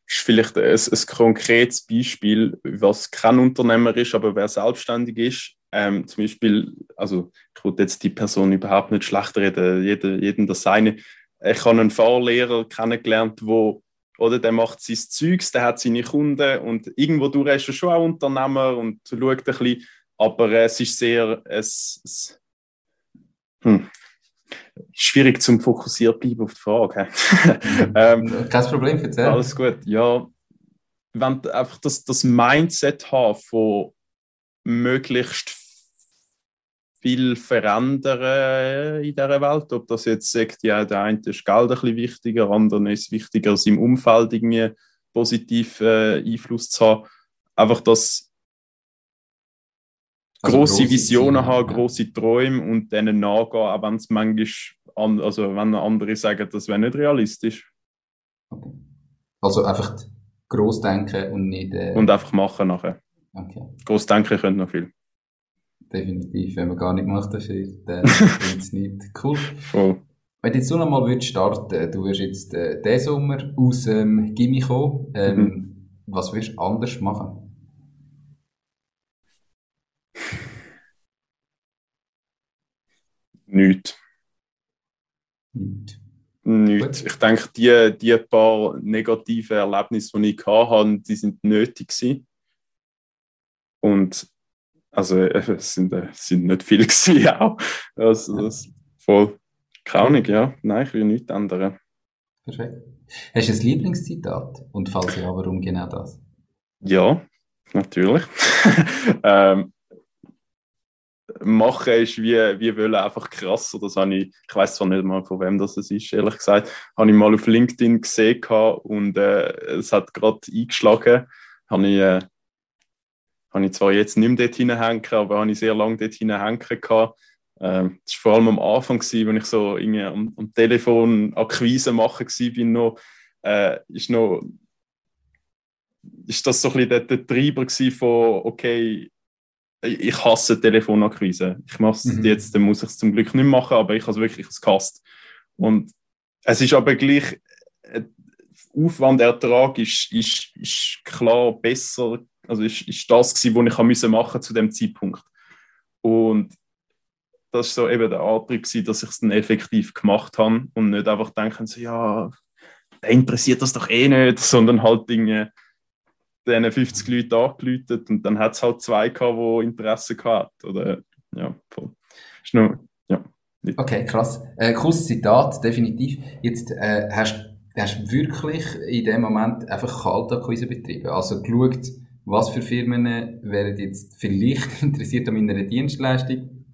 ist vielleicht ein, ein konkretes Beispiel, was kein Unternehmer ist, aber wer selbstständig ist. Ähm, zum Beispiel, also ich wollte jetzt die Person überhaupt nicht schlecht reden, jeder, jedem das seine. Ich habe einen Fahrlehrer kennengelernt, wo oder der macht sein Zeugs, der hat seine Kunden und irgendwo durch ist er schon auch Unternehmer und schaut ein bisschen, aber es ist sehr, es, es hm, schwierig zum fokussiert bleiben auf die Frage. hä? (laughs) ähm, Kein Problem, erzähl. alles gut. Ja, wenn einfach das, das Mindset haben von möglichst viel verändern in dieser Welt, ob das jetzt sagt, ja, der eine ist Geld ein bisschen wichtiger, der andere ist wichtiger, seinem Umfeld irgendwie positiv äh, Einfluss zu haben. Einfach das Also große grosse Visionen haben, ja. große Träume und denen nachgehen, auch wenn es manchmal, an, also wenn andere sagen, das wäre nicht realistisch. Okay. Also einfach gross denken und nicht. Äh, Und einfach machen nachher. okay. Groß denken können noch viel. Definitiv. Wenn man gar nicht macht, das ist, dann (laughs) bringt es nicht. Cool. Voll. Wenn du jetzt so nochmal würdest starten, du wirst jetzt äh, diesen Sommer aus dem ähm, Gimmi kommen, ähm, Mhm. was würdest du anders machen? Nichts. Nicht. Nichts. Ich denke, die, die paar negativen Erlebnisse, die ich hatte, die sind nötig gewesen. Und also (laughs) es sind, äh, es sind nicht viele (laughs) gewesen auch. Also, das, voll. Ahnung, ja. Nein, ich will nichts ändern. Perfekt. Hast du ein Lieblingszitat? Und falls ja, warum genau das? Ja, natürlich. (laughs) ähm, machen ist wie, wie wollen einfach krasser. Das habe ich, ich weiß zwar nicht mal, von wem das ist, ehrlich gesagt, habe ich mal auf LinkedIn gesehen und äh, es hat gerade eingeschlagen. Habe ich, äh, habe ich zwar jetzt nicht mehr dort hinhängen, aber habe ich sehr lange dort hinhängen gehabt. Ähm, das war vor allem am Anfang, gewesen, wenn ich so irgendwie am, am Telefon Akquise machen war, noch, äh, ist noch ist das so ein bisschen der, der Treiber von, okay, ich hasse Telefonakquise. Ich mache es Mhm. jetzt, dann muss ich es zum Glück nicht machen, aber ich habe es wirklich gehasst. Und es ist aber gleich, äh, Aufwand, Ertrag ist, ist, ist klar besser, also ist, ist das gewesen, was ich machen zu dem Zeitpunkt. Und das ist so eben der Antrieb gewesen, dass ich es dann effektiv gemacht habe und nicht einfach denken so, ja, der interessiert das doch eh nicht, sondern halt Dinge, diesen 50 Leuten angeläutet und dann hat es halt zwei gehabt, die Interesse gehabt Oder, ja, voll. Ist nur, ja. Okay, krass. Äh, cooles Zitat, definitiv. Jetzt äh, hast du wirklich in dem Moment einfach Kaltakquise betrieben. Also geschaut, was für Firmen wären jetzt vielleicht (laughs) interessiert an meiner Dienstleistung.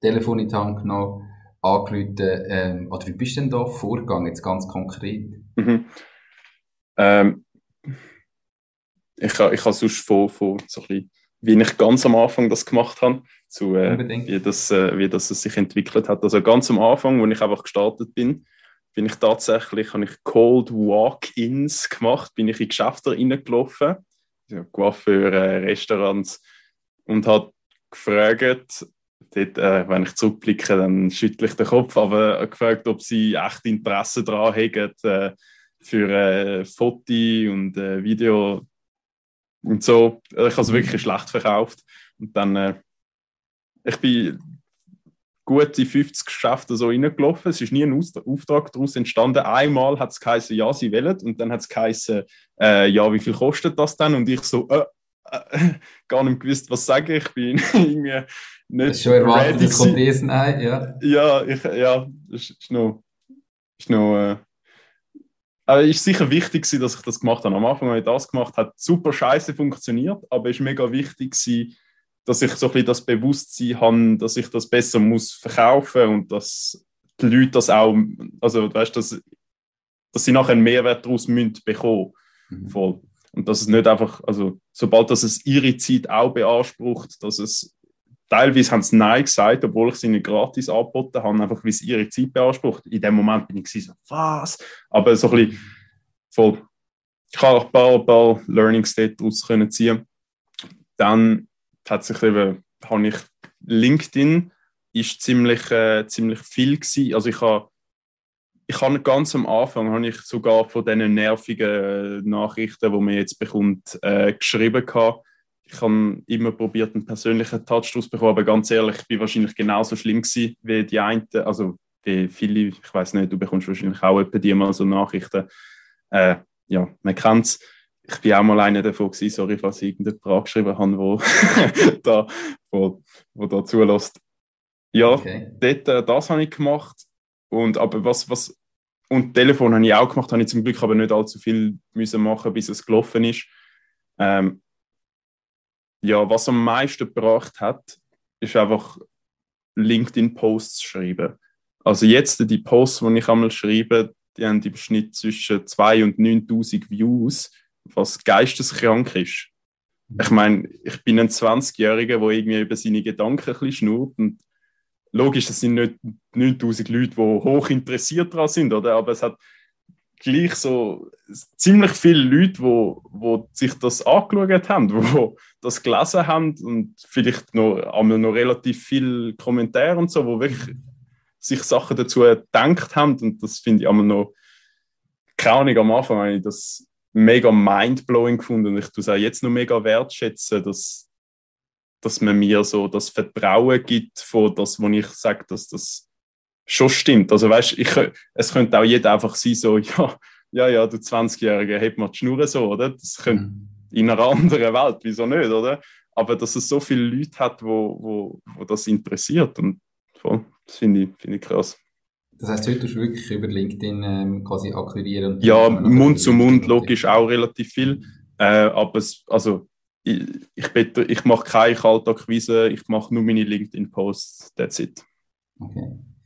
Telefon in die Hand genommen, angerufen. Ähm, oder wie bist du denn da vorgegangen, jetzt ganz konkret? Mhm. Ähm, ich habe ich ha sonst von, von so ein bisschen, wie ich ganz am Anfang das gemacht habe, zu äh, wie, das, äh, wie das sich entwickelt hat. Also ganz am Anfang, wo ich einfach gestartet bin, bin ich tatsächlich, habe ich Cold Walk-ins gemacht, bin ich in Geschäfte reingelaufen, ja, Coiffeur, äh, Restaurants und habe gefragt, dort, äh, wenn ich zurückblicke, dann schüttle ich den Kopf, aber gefragt, ob sie echt Interesse daran haben, äh, für äh, Foto und äh, Video und so. Ich habe es wirklich schlecht verkauft. Und dann, äh, ich bin gute 50 Geschäfte so reingelaufen. Es ist nie ein Auftrag daraus entstanden. Einmal hat es geheißen, ja, sie wählen. Und dann hat es geheißen, äh, ja, wie viel kostet das denn? Und ich so, äh, äh, (laughs) gar nicht gewusst, was sage ich. bin (laughs) irgendwie nicht. Das ist schon erwartet, kommt das Nein, ja. Ja, ich, ja, das ist noch. Ist noch äh, ist sicher wichtig, dass ich das gemacht habe. Am Anfang habe ich das gemacht, hat super scheiße funktioniert, aber es ist mega wichtig, dass ich so ein bisschen das Bewusstsein habe, dass ich das besser muss verkaufen und dass die Leute das auch, also weißt, dass, dass sie nachher einen Mehrwert daraus müssen bekommen. Mhm. Voll. Und dass es nicht einfach, also sobald das es ihre Zeit auch beansprucht, dass es teilweise haben sie Nein gesagt, obwohl ich sie nicht gratis angeboten habe, einfach weil es ihre Zeit beansprucht. In dem Moment bin ich so, was? Aber so ein bisschen voll. Ich habe ein paar, ein paar Learnings daraus können ziehen. Dann hat sich eben, habe ich LinkedIn ist ziemlich, äh, ziemlich viel gewesen. Also ich habe ich habe ganz am Anfang habe ich sogar von diesen nervigen äh, Nachrichten, die man jetzt bekommt, äh, geschrieben gehabt. Ich habe immer probiert, einen persönlichen Touch daraus zu bekommen, aber ganz ehrlich, ich bin wahrscheinlich genauso schlimm gewesen wie die einen, also wie viele, ich weiß nicht, du bekommst wahrscheinlich auch etwa die mal so Nachrichten. Äh, ja, man kennt es. Ich bin auch mal einer davon gewesen, sorry, falls ich irgendeine Frage geschrieben habe, wo, (laughs) da, wo, wo da zulässt. Ja, okay. dort, äh, das habe ich gemacht. Und, aber was, was, und Telefon habe ich auch gemacht, habe ich zum Glück aber nicht allzu viel müssen machen, bis es gelaufen ist. Ähm, ja, was am meisten gebracht hat, ist einfach LinkedIn-Posts schreiben. Also jetzt die Posts, die ich einmal schreibe, die haben im Schnitt zwischen 2.000 und 9.000 Views, was geisteskrank ist. Ich meine, ich bin ein 20-Jähriger, der irgendwie über seine Gedanken ein bisschen schnurrt und logisch, das sind nicht 9000 Leute, die hoch interessiert daran sind, oder? aber es hat gleich so ziemlich viele Leute, wo, wo sich das angeschaut haben, (laughs) wo das gelesen haben und vielleicht noch, einmal noch relativ viele Kommentare und so, wo wirklich sich Sachen dazu gedacht haben und das finde ich einmal noch keine Ahnung, am Anfang habe ich das mega mindblowing gefunden und ich tue es auch jetzt noch mega wertschätzen, dass, dass man mir so das Vertrauen gibt, von das, wo ich sage, dass das schon stimmt. Also weißt, ich, es könnte auch jeder einfach sein, so, (laughs) ja, ja, ja, du 20-Jähriger, heb mal die Schnur so, oder? Das könnte mhm. in einer anderen Welt, wieso nicht, oder? Aber dass es so viele Leute hat, wo, wo, wo das interessiert und voll, das finde ich, find ich krass. Das heißt, heute tust du wirklich über LinkedIn ähm, quasi akquirieren? Ja, Mund zu Mund, logisch auch relativ viel. Äh, aber es, also ich, ich, ich mache keine Kaltakquise, ich mache nur meine LinkedIn-Posts, that's it. Okay.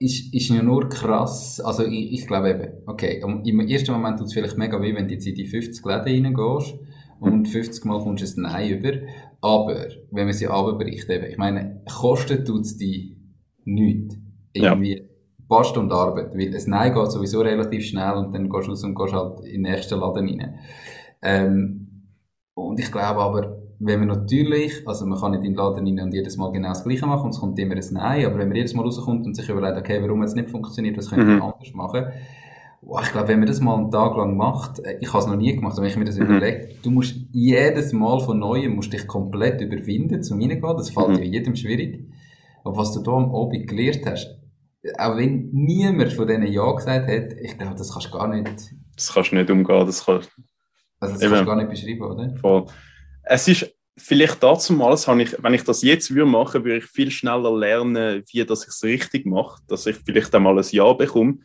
ist, ist ja nur krass. Also ich, ich glaube eben, okay, im ersten Moment tut es vielleicht mega weh, wenn du jetzt in die 50 Läden reingehst und 50 Mal kommst du ein Nein über. Aber wenn man sie abbricht, eben, ich meine, kostet tut es die nichts. Irgendwie ja. ein paar Stunden Arbeit, weil ein Nein geht sowieso relativ schnell und dann gehst du raus und gehst halt in den nächsten Laden rein. Ähm, und ich glaube aber, wenn man natürlich, also man kann nicht in den Laden rein und jedes Mal genau das Gleiche machen und es kommt immer ein Nein, aber wenn man jedes Mal rauskommt und sich überlegt, okay, warum es nicht funktioniert, was könnte man mhm. anders machen, ich glaube, wenn man das mal einen Tag lang macht, äh, ich habe es noch nie gemacht, aber wenn ich mir das mhm. überlege, du musst jedes Mal von Neuem musst dich komplett überwinden, zum reingehen, das fällt mhm. jedem schwierig. Aber was du da am Abend gelernt hast, auch wenn niemand von denen Ja gesagt hat, ich glaube, das kannst du gar nicht... Das kannst du nicht umgehen, das kannst... Also das kannst du gar nicht beschreiben, oder? Voll es ist vielleicht dazu mal, ich, wenn ich das jetzt würde machen, würde ich viel schneller lernen, wie dass ich es richtig mache, dass ich vielleicht einmal ein Ja bekomme,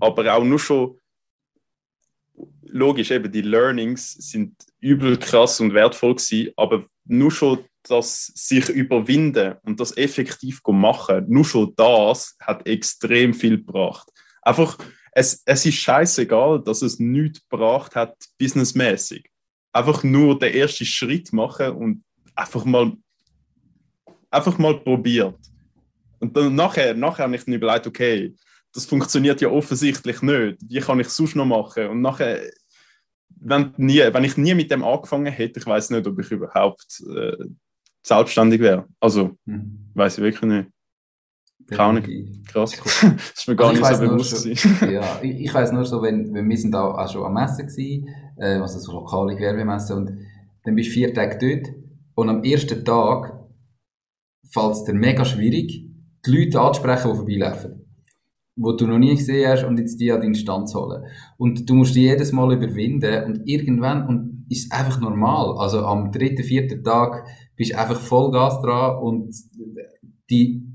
aber auch nur schon logisch eben die Learnings sind übel krass und wertvoll gewesen, aber nur schon das sich überwinden und das effektiv machen, nur schon das hat extrem viel gebracht. Einfach, es, es ist scheißegal, dass es nichts gebracht hat, businessmäßig einfach nur den ersten Schritt machen und einfach mal, einfach mal probiert. Und dann nachher, nachher habe ich dann überlegt, okay, das funktioniert ja offensichtlich nicht. Wie kann ich es sonst noch machen? Und nachher, wenn, nie, wenn ich nie mit dem angefangen hätte, ich weiß nicht, ob ich überhaupt äh, selbstständig wäre. Also, mhm. weiß ich wirklich nicht. Keine. Krass. (laughs) das ist mir gar also nicht so bewusst. Schon, (laughs) ja, ich, ich weiß nur so, wenn, wenn wir sind da auch schon am Messen gewesen, äh, also so lokale Gewerbemessen, und dann bist du vier Tage dort, und am ersten Tag fällt es dir mega schwierig, die Leute anzusprechen, die vorbeilaufen. Wo du noch nie gesehen hast und jetzt die an deinen Stand zu holen. Und du musst die jedes Mal überwinden und irgendwann, und ist einfach normal. Also am dritten, vierten Tag bist du einfach Vollgas dran und die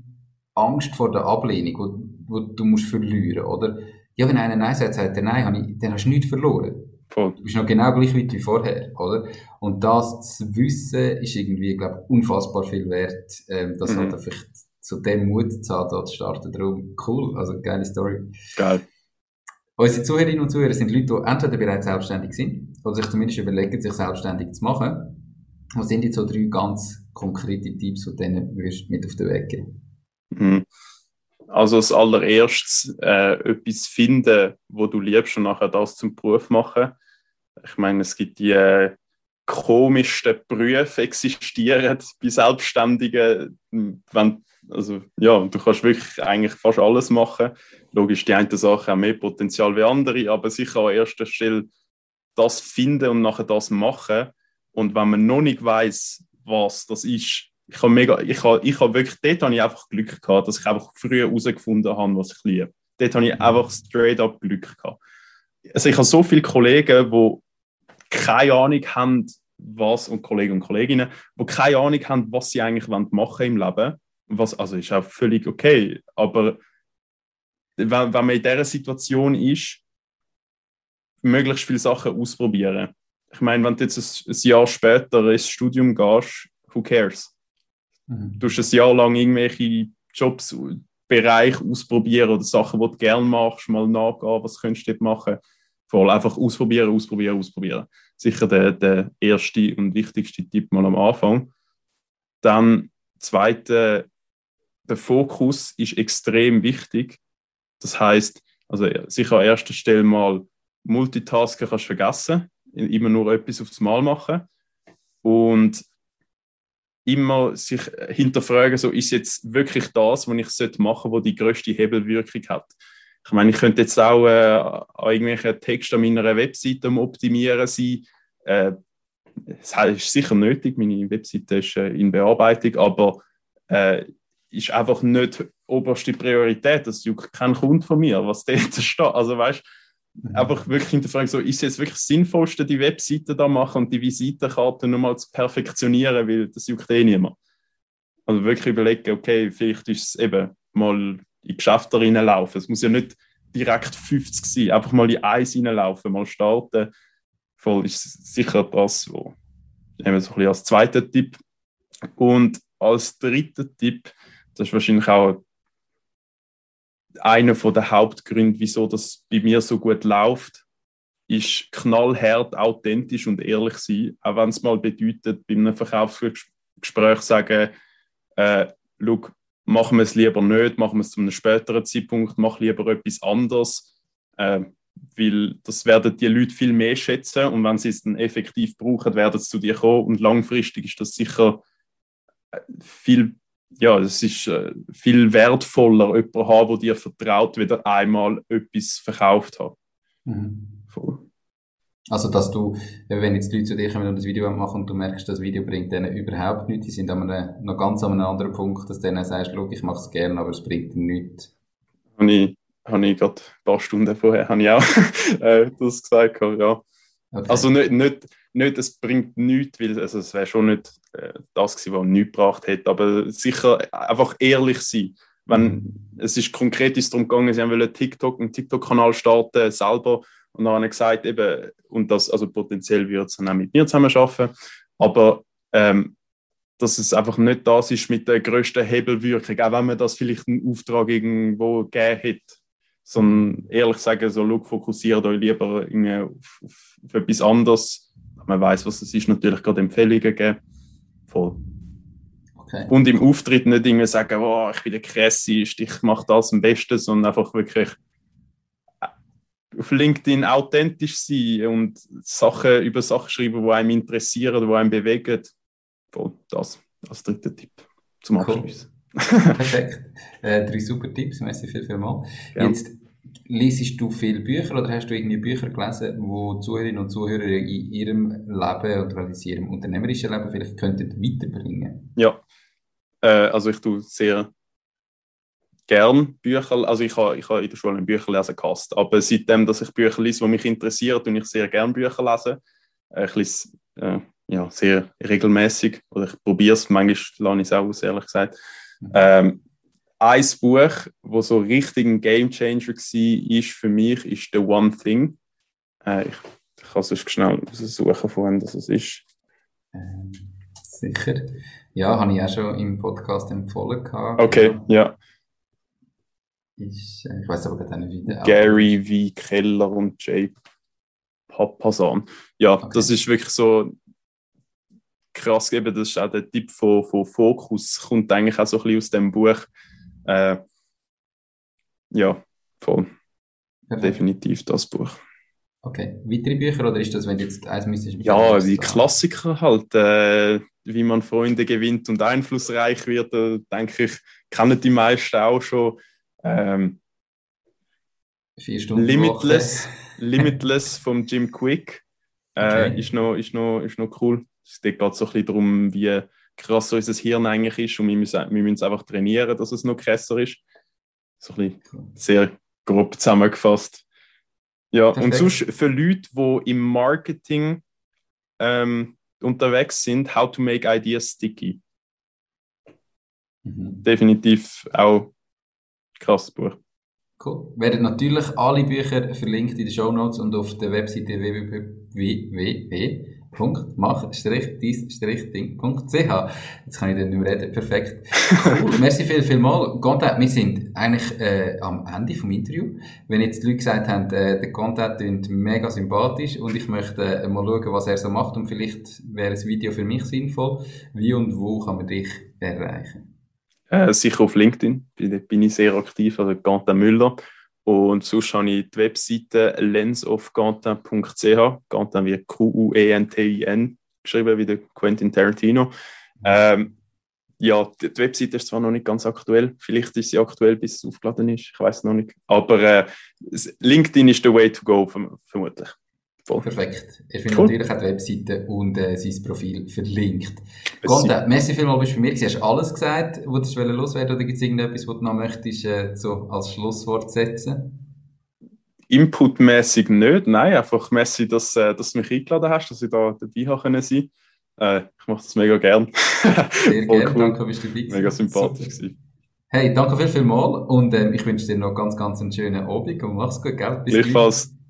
Angst vor der Ablehnung, wo, wo du musst verlieren, oder? Ja, wenn einer Nein sagt, sagt er Nein, dann hast du nichts verloren. Voll. Du bist noch genau gleich weit wie vorher, oder? Und das zu wissen, ist irgendwie, glaube ich, unfassbar viel wert, ähm, das mhm. halt vielleicht zu dem Mut zu haben, da zu starten. Darum, cool, also geile Story. Geil. Unsere Zuhörerinnen und Zuhörer sind Leute, die entweder bereits selbstständig sind, oder sich zumindest überlegen, sich selbstständig zu machen. Was sind jetzt so drei ganz konkrete Tipps, die denen würdest mit auf den Weg geben? Mhm. Also als allererstes äh, etwas finden, wo du liebst und nachher das zum Beruf machen. Ich meine, es gibt die äh, komischsten Berufe existieren (laughs) bei Selbstständigen. Wenn, also, ja, du kannst wirklich eigentlich fast alles machen. Logisch, die eine Sache haben mehr Potenzial wie andere, aber sicher an erster Stelle das finden und nachher das machen. Und wenn man noch nicht weiß, was das ist, ich habe mega, ich habe, ich habe wirklich, dort habe ich einfach Glück gehabt, dass ich einfach früher herausgefunden habe, was ich liebe. Dort habe ich einfach straight up Glück gehabt. Also ich habe so viele Kollegen, die keine Ahnung haben, was, und Kollegen und Kolleginnen, die keine Ahnung haben, was sie eigentlich machen im Leben. Was, also ist auch völlig okay, aber wenn, wenn man in dieser Situation ist, möglichst viele Sachen ausprobieren. Ich meine, wenn du jetzt ein, ein Jahr später ins Studium gehst, who cares? Mhm. Du hast ein Jahr lang irgendwelche Jobs, Bereich ausprobieren oder Sachen, die du gerne machst, mal nachgehen, was könntest du dort machen. Voll einfach ausprobieren, ausprobieren, ausprobieren. Sicher der, der erste und wichtigste Tipp mal am Anfang. Dann zweite, der Fokus ist extrem wichtig. Das heißt, also sicher an erster Stelle mal Multitasken kannst du vergessen, immer nur etwas aufs Mal machen. Und immer sich hinterfragen, so ist jetzt wirklich das, was ich machen sollte, was die größte Hebelwirkung hat. Ich meine, ich könnte jetzt auch äh, an irgendwelchen an meiner Webseite optimieren sein. Äh, ist sicher nötig, meine Webseite ist äh, in Bearbeitung, aber äh, ist einfach nicht oberste Priorität. Das juckt kein Kunde von mir, was (laughs) dort steht. Also weißt Mhm. Einfach wirklich hinterfragen, so, ist es jetzt wirklich das Sinnvollste, die Webseite da machen und die Visitenkarte nochmal zu perfektionieren, weil das juckt eh niemand. Also wirklich überlegen, okay, vielleicht ist es eben mal in Geschäfte reinlaufen. Es muss ja nicht direkt 50 sein, einfach mal in eins reinlaufen, mal starten. Voll ist sicher das, wo wir so ein bisschen als zweiter Tipp. Und als dritter Tipp, das ist wahrscheinlich auch einer der Hauptgründe, wieso das bei mir so gut läuft, ist knallhart, authentisch und ehrlich sein. Auch wenn es mal bedeutet, bei einem Verkaufsgespräch sagen, äh, schau, machen wir es lieber nicht, machen wir es zu einem späteren Zeitpunkt, mach lieber etwas anderes. Äh, weil das werden die Leute viel mehr schätzen und wenn sie es dann effektiv brauchen, werden sie zu dir kommen und langfristig ist das sicher äh, viel ja, es ist äh, viel wertvoller, jemanden haben, der dir vertraut, wieder einmal etwas verkauft hat. Mhm. Also, dass du, wenn jetzt Leute zu dir kommen und das Video machen und du merkst, das Video bringt denen überhaupt nichts, die sind an einem, noch ganz an einem anderen Punkt, dass du denen sagst, schau, ich mache es gerne, aber es bringt ihnen nichts. Habe ich, habe ich gerade ein paar Stunden vorher habe ich auch (laughs) äh, das gesagt, ja. Okay. Also nicht, nicht, nicht, es bringt nichts, weil also es wäre schon nicht äh, das gewesen, was nichts gebracht hätte, aber sicher einfach ehrlich sein. Wenn, mhm. es ist konkret ist darum gegangen, sie wollen TikTok, einen TikTok-Kanal starten, selber, und dann haben sie gesagt, eben, und das, also potenziell wird es dann auch mit mir zusammen arbeiten, aber ähm, dass es einfach nicht das ist mit der größten Hebelwirkung, auch wenn man das vielleicht einen Auftrag irgendwo gegeben hätte sondern ehrlich sagen, so, look, fokussiert euch lieber auf, auf, auf, etwas anderes. Man weiß, was es ist, natürlich gerade Empfehlungen geben. Voll. Okay. Und im Auftritt nicht irgendwie sagen, oh, ich bin der krasseste, ich mache das am besten, sondern einfach wirklich äh, auf LinkedIn authentisch sein und Sachen über Sachen schreiben, die einem interessieren, die einem bewegen. Voll das als dritter Tipp zum Abschluss. Cool. Perfekt. Äh, drei super Tipps, merci viel, viel mal. Jetzt Lesest du viele Bücher oder hast du irgendwie Bücher gelesen, wo Zuhörerinnen und Zuhörer in ihrem Leben oder in ihrem unternehmerischen Leben vielleicht könnten weiterbringen? Ja, äh, also ich tue sehr gern Bücher, also ich habe ich ha in der Schule ein Bücher lesen gehasst, aber seitdem, dass ich Bücher lese, die mich interessieren, tue ich sehr gern Bücher lesen. Äh, ich lese äh, ja, sehr regelmäßig oder ich probiere es, manchmal lerne ich es auch aus, ehrlich gesagt. Mhm. Ähm, ein Buch, wo so richtig ein Game Changer war, ist für mich, ist The One Thing. Äh, ich, ich kann sonst schnell suchen, von wem das ist. Ähm, sicher. Ja, habe ich auch schon im Podcast empfohlen. Gehabt. Okay, ja. Ist, äh, ich weiß aber gerade nicht, wie der Gary V. Keller und Jay Papasan. Ja, okay. das ist wirklich so krass. Eben, das ist auch der Tipp von, von Fokus, kommt eigentlich auch so ein bisschen aus dem Buch. Äh, ja, voll. Perfekt. Definitiv das Buch. Okay. Weitere Bücher oder ist das, wenn du jetzt eins müsstest? Ja, die Klassiker halt. Äh, wie man Freunde gewinnt und einflussreich wird, äh, denke ich, kennen die meisten auch schon. Ähm, Vier Stunden Limitless, (laughs) Limitless vom Jim Quick äh, okay. ist, noch, ist, noch, ist noch cool. Es geht so ein bisschen darum, wie krass unser Hirn eigentlich ist und wir müssen, wir müssen es einfach trainieren, dass es noch krasser ist. So ein bisschen sehr grob zusammengefasst. Ja, Perfekt. und sonst für Leute, die im Marketing ähm, unterwegs sind, How to Make Ideas Sticky. Mhm. Definitiv auch krasses Buch. Cool. Werden natürlich alle Bücher verlinkt in den Show Notes und auf der Webseite www www.mach-dies-ding.ch. Jetzt kann ich dann nicht mehr reden. Perfekt. (laughs) Cool. Merci viel, viel mal. Content, wir sind eigentlich äh, am Ende vom Interview. Wenn jetzt die Leute gesagt haben, äh, der Content klingt mega sympathisch und ich möchte äh, mal schauen, was er so macht und vielleicht wäre ein Video für mich sinnvoll. Wie und wo kann man dich erreichen? Äh, sicher auf LinkedIn. Da bin ich sehr aktiv, also Content Müller. Und sonst habe ich die Webseite lensofgantin.ch, Gantin wie Q-U-E-N-T-I-N, geschrieben wie der Quentin Tarantino. Ähm, ja, die, Webseite ist zwar noch nicht ganz aktuell, vielleicht ist sie aktuell, bis es aufgeladen ist, ich weiß noch nicht. Aber äh, LinkedIn ist der way to go, vermutlich. Voll. Perfekt. Ihr findet cool. natürlich auch die Webseite und äh, sein Profil verlinkt. Gonda, merci vielmals, bist du bei mir. Du hast alles gesagt, was du loswerden oder gibt es irgendetwas, was du noch möchtest, äh, so als Schlusswort setzen? Inputmäßig nicht, nein, einfach merci, dass, äh, dass du mich eingeladen hast, dass ich da dabei haben können sein. Äh, ich mache das mega gern. Sehr (laughs) gerne, cool. danke, bist du dabei Mega sympathisch gewesen. Hey, danke viel, viel mal und ähm, ich wünsche dir noch ganz, ganz einen schönen Abend und mach's gut, gell? Bis Gleichfalls.